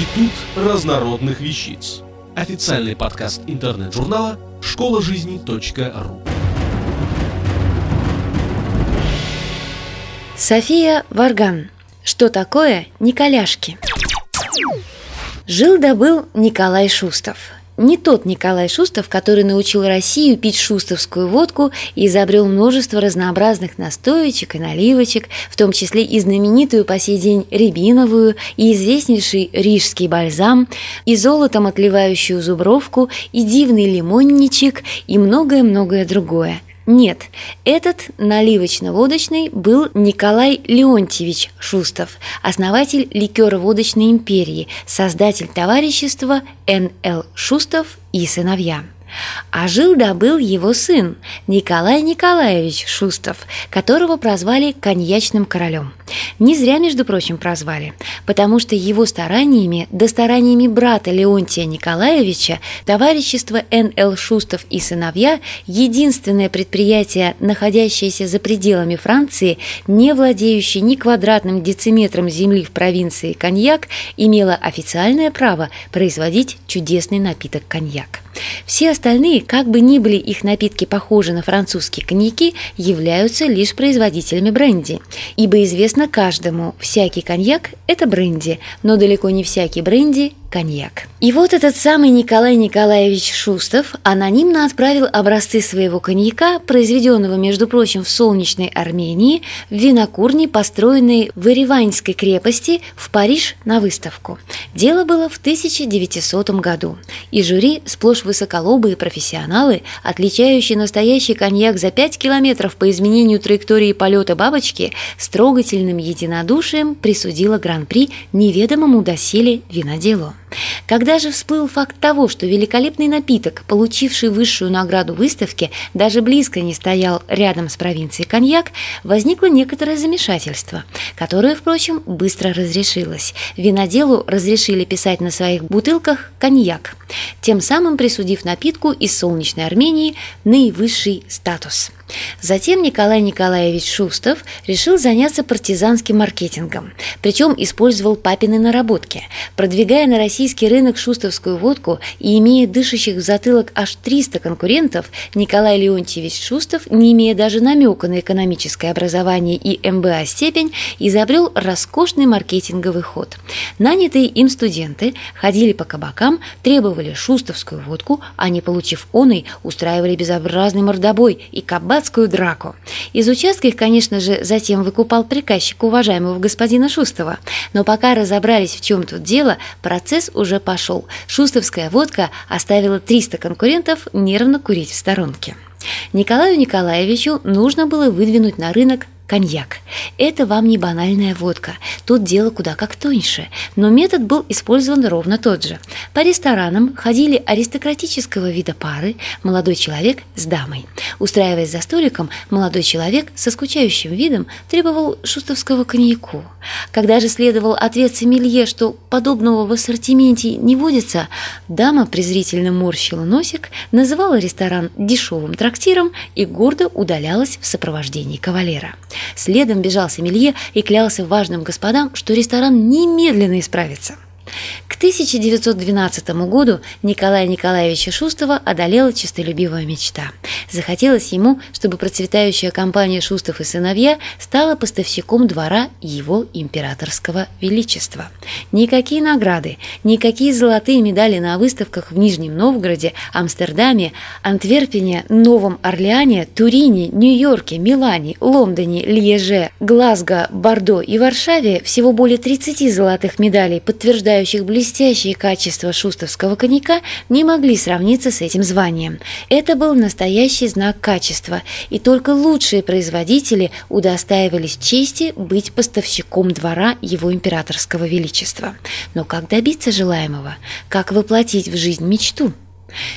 Институт разнородных вещиц. Официальный подкаст интернет-журнала школа жизни.ру. София Варган. Что такое Николяшки? Жил-добыл Николай Шустов – не тот Николай Шустов, который научил Россию пить шустовскую водку и изобрел множество разнообразных настоечек и наливочек, в том числе и знаменитую по сей день рябиновую, и известнейший рижский бальзам, и золотом отливающую зубровку, и дивный лимонничек, и многое-многое другое – нет, этот наливочно-водочный был Николай Леонтьевич Шустов, основатель ликеро-водочной империи, создатель товарищества Н.Л. Шустов и сыновья. А жил-добыл его сын Николай Николаевич Шустов, которого прозвали коньячным королем. Не зря, между прочим, прозвали, потому что его стараниями, да стараниями брата Леонтия Николаевича, товарищество Н.Л. Шустов и сыновья, единственное предприятие, находящееся за пределами Франции, не владеющее ни квадратным дециметром земли в провинции коньяк, имело официальное право производить чудесный напиток коньяк. Все остальные, как бы ни были их напитки похожи на французские коньяки, являются лишь производителями бренди. Ибо известно каждому, всякий коньяк – это бренди, но далеко не всякий бренди коньяк. И вот этот самый Николай Николаевич Шустов анонимно отправил образцы своего коньяка, произведенного, между прочим, в солнечной Армении, в винокурне, построенной в Ереваньской крепости, в Париж на выставку. Дело было в 1900 году, и жюри, сплошь высоколобые профессионалы, отличающие настоящий коньяк за 5 километров по изменению траектории полета бабочки, с трогательным единодушием присудило гран-при неведомому доселе виноделу. Когда же всплыл факт того, что великолепный напиток, получивший высшую награду выставки, даже близко не стоял рядом с провинцией коньяк, возникло некоторое замешательство, которое, впрочем, быстро разрешилось. Виноделу разрешили писать на своих бутылках «коньяк», тем самым присудив напитку из солнечной Армении наивысший статус – Затем Николай Николаевич Шустов решил заняться партизанским маркетингом, причем использовал папины наработки, продвигая на российский рынок шустовскую водку и имея дышащих в затылок аж 300 конкурентов, Николай Леонтьевич Шустов, не имея даже намека на экономическое образование и МБА степень, изобрел роскошный маркетинговый ход. Нанятые им студенты ходили по кабакам, требовали шустовскую водку, а не получив оной, устраивали безобразный мордобой и кабак адскую драку. Из участка их, конечно же, затем выкупал приказчик уважаемого господина Шустова. Но пока разобрались, в чем тут дело, процесс уже пошел. Шустовская водка оставила 300 конкурентов нервно курить в сторонке. Николаю Николаевичу нужно было выдвинуть на рынок коньяк. Это вам не банальная водка, тут дело куда как тоньше, но метод был использован ровно тот же. По ресторанам ходили аристократического вида пары, молодой человек с дамой. Устраиваясь за столиком, молодой человек со скучающим видом требовал шустовского коньяку. Когда же следовал ответ сомелье, что подобного в ассортименте не водится, дама презрительно морщила носик, называла ресторан дешевым трактиром и гордо удалялась в сопровождении кавалера. Следом бежал Сомелье и клялся важным господам, что ресторан немедленно исправится. К 1912 году Николая Николаевича Шустова одолела честолюбивая мечта. Захотелось ему, чтобы процветающая компания «Шустов и сыновья» стала поставщиком двора его императорского величества. Никакие награды, никакие золотые медали на выставках в Нижнем Новгороде, Амстердаме, Антверпене, Новом Орлеане, Турине, Нью-Йорке, Милане, Лондоне, Льеже, Глазго, Бордо и Варшаве всего более 30 золотых медалей, подтверждающих блестящие качества шустовского коньяка, не могли сравниться с этим званием. Это был настоящий знак качества, и только лучшие производители удостаивались чести быть поставщиком двора его императорского величества. Но как добиться желаемого? Как воплотить в жизнь мечту?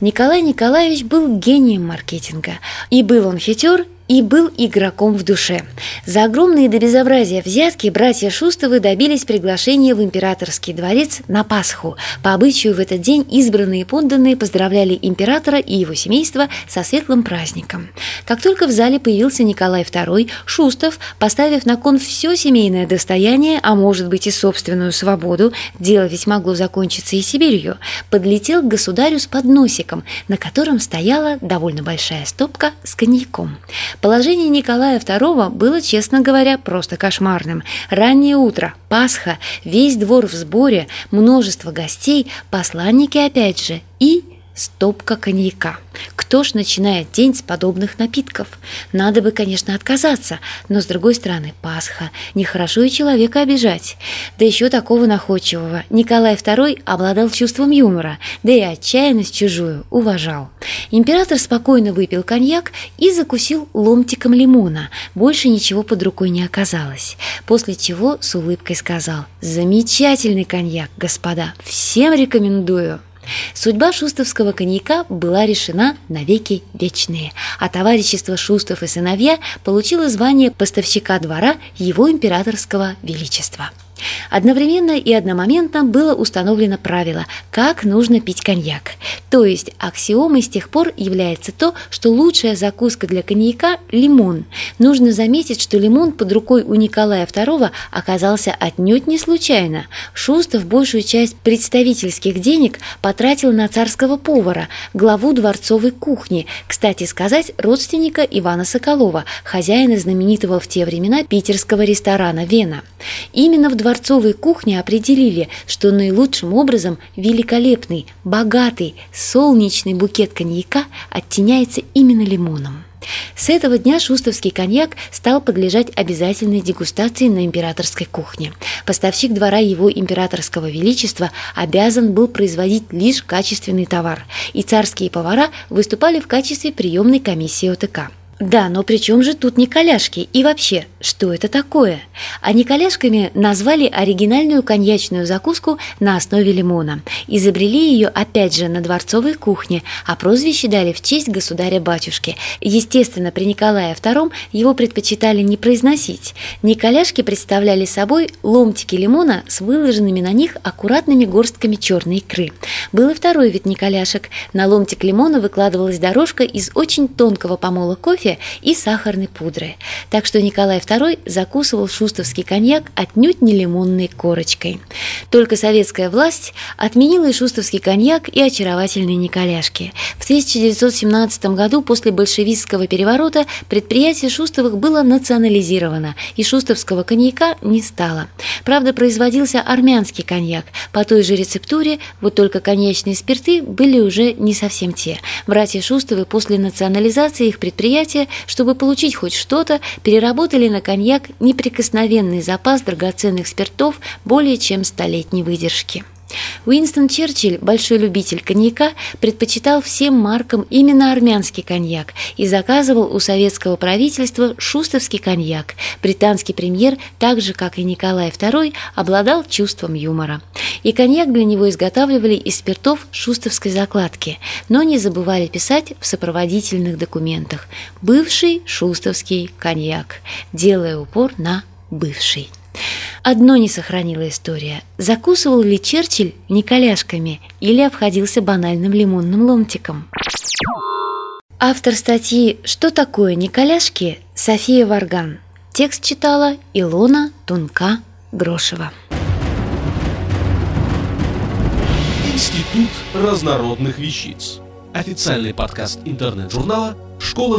Николай Николаевич был гением маркетинга, и был он хитер и был игроком в душе. За огромные до безобразия взятки братья Шустовы добились приглашения в императорский дворец на Пасху. По обычаю в этот день избранные подданные поздравляли императора и его семейство со светлым праздником. Как только в зале появился Николай II, Шустов, поставив на кон все семейное достояние, а может быть и собственную свободу, дело ведь могло закончиться и Сибирью, подлетел к государю с подносиком, на котором стояла довольно большая стопка с коньяком. Положение Николая II было, честно говоря, просто кошмарным. Раннее утро, Пасха, весь двор в сборе, множество гостей, посланники опять же и стопка коньяка. Кто ж начинает день с подобных напитков? Надо бы, конечно, отказаться, но, с другой стороны, Пасха. Нехорошо и человека обижать. Да еще такого находчивого. Николай II обладал чувством юмора, да и отчаянность чужую уважал. Император спокойно выпил коньяк и закусил ломтиком лимона. Больше ничего под рукой не оказалось. После чего с улыбкой сказал «Замечательный коньяк, господа, всем рекомендую». Судьба шустовского коньяка была решена навеки вечные, а товарищество Шустов и сыновья получило звание поставщика двора его императорского величества. Одновременно и одномоментно было установлено правило, как нужно пить коньяк. То есть аксиомой с тех пор является то, что лучшая закуска для коньяка – лимон. Нужно заметить, что лимон под рукой у Николая II оказался отнюдь не случайно. Шустов большую часть представительских денег потратил на царского повара, главу дворцовой кухни, кстати сказать, родственника Ивана Соколова, хозяина знаменитого в те времена питерского ресторана «Вена». Именно в дворцовой кухне определили, что наилучшим образом великолепный, богатый, солнечный букет коньяка оттеняется именно лимоном. С этого дня шустовский коньяк стал подлежать обязательной дегустации на императорской кухне. Поставщик двора его императорского величества обязан был производить лишь качественный товар, и царские повара выступали в качестве приемной комиссии ОТК. Да, но при чем же тут Николяшки? И вообще, что это такое? А Николяшками назвали оригинальную коньячную закуску на основе лимона. Изобрели ее опять же на дворцовой кухне, а прозвище дали в честь государя-батюшки. Естественно, при Николае II его предпочитали не произносить. Николяшки представляли собой ломтики лимона с выложенными на них аккуратными горстками черной икры. Был и второй вид Николяшек. На ломтик лимона выкладывалась дорожка из очень тонкого помола кофе, кофе и сахарной пудры. Так что Николай II закусывал шустовский коньяк отнюдь не лимонной корочкой. Только советская власть отменила и шустовский коньяк, и очаровательные Николяшки. В 1917 году после большевистского переворота предприятие Шустовых было национализировано, и шустовского коньяка не стало. Правда, производился армянский коньяк по той же рецептуре, вот только коньячные спирты были уже не совсем те. Братья Шустовы после национализации их предприятия чтобы получить хоть что-то, переработали на коньяк неприкосновенный запас драгоценных спиртов более чем столетней выдержки. Уинстон Черчилль, большой любитель коньяка, предпочитал всем маркам именно армянский коньяк и заказывал у советского правительства шустовский коньяк. Британский премьер, так же как и Николай II, обладал чувством юмора. И коньяк для него изготавливали из спиртов шустовской закладки, но не забывали писать в сопроводительных документах «бывший шустовский коньяк», делая упор на «бывший». Одно не сохранила история. Закусывал ли Черчилль николяшками или обходился банальным лимонным ломтиком? Автор статьи «Что такое николяшки» София Варган. Текст читала Илона Тунка-Грошева. Институт разнородных вещиц. Официальный подкаст интернет-журнала школа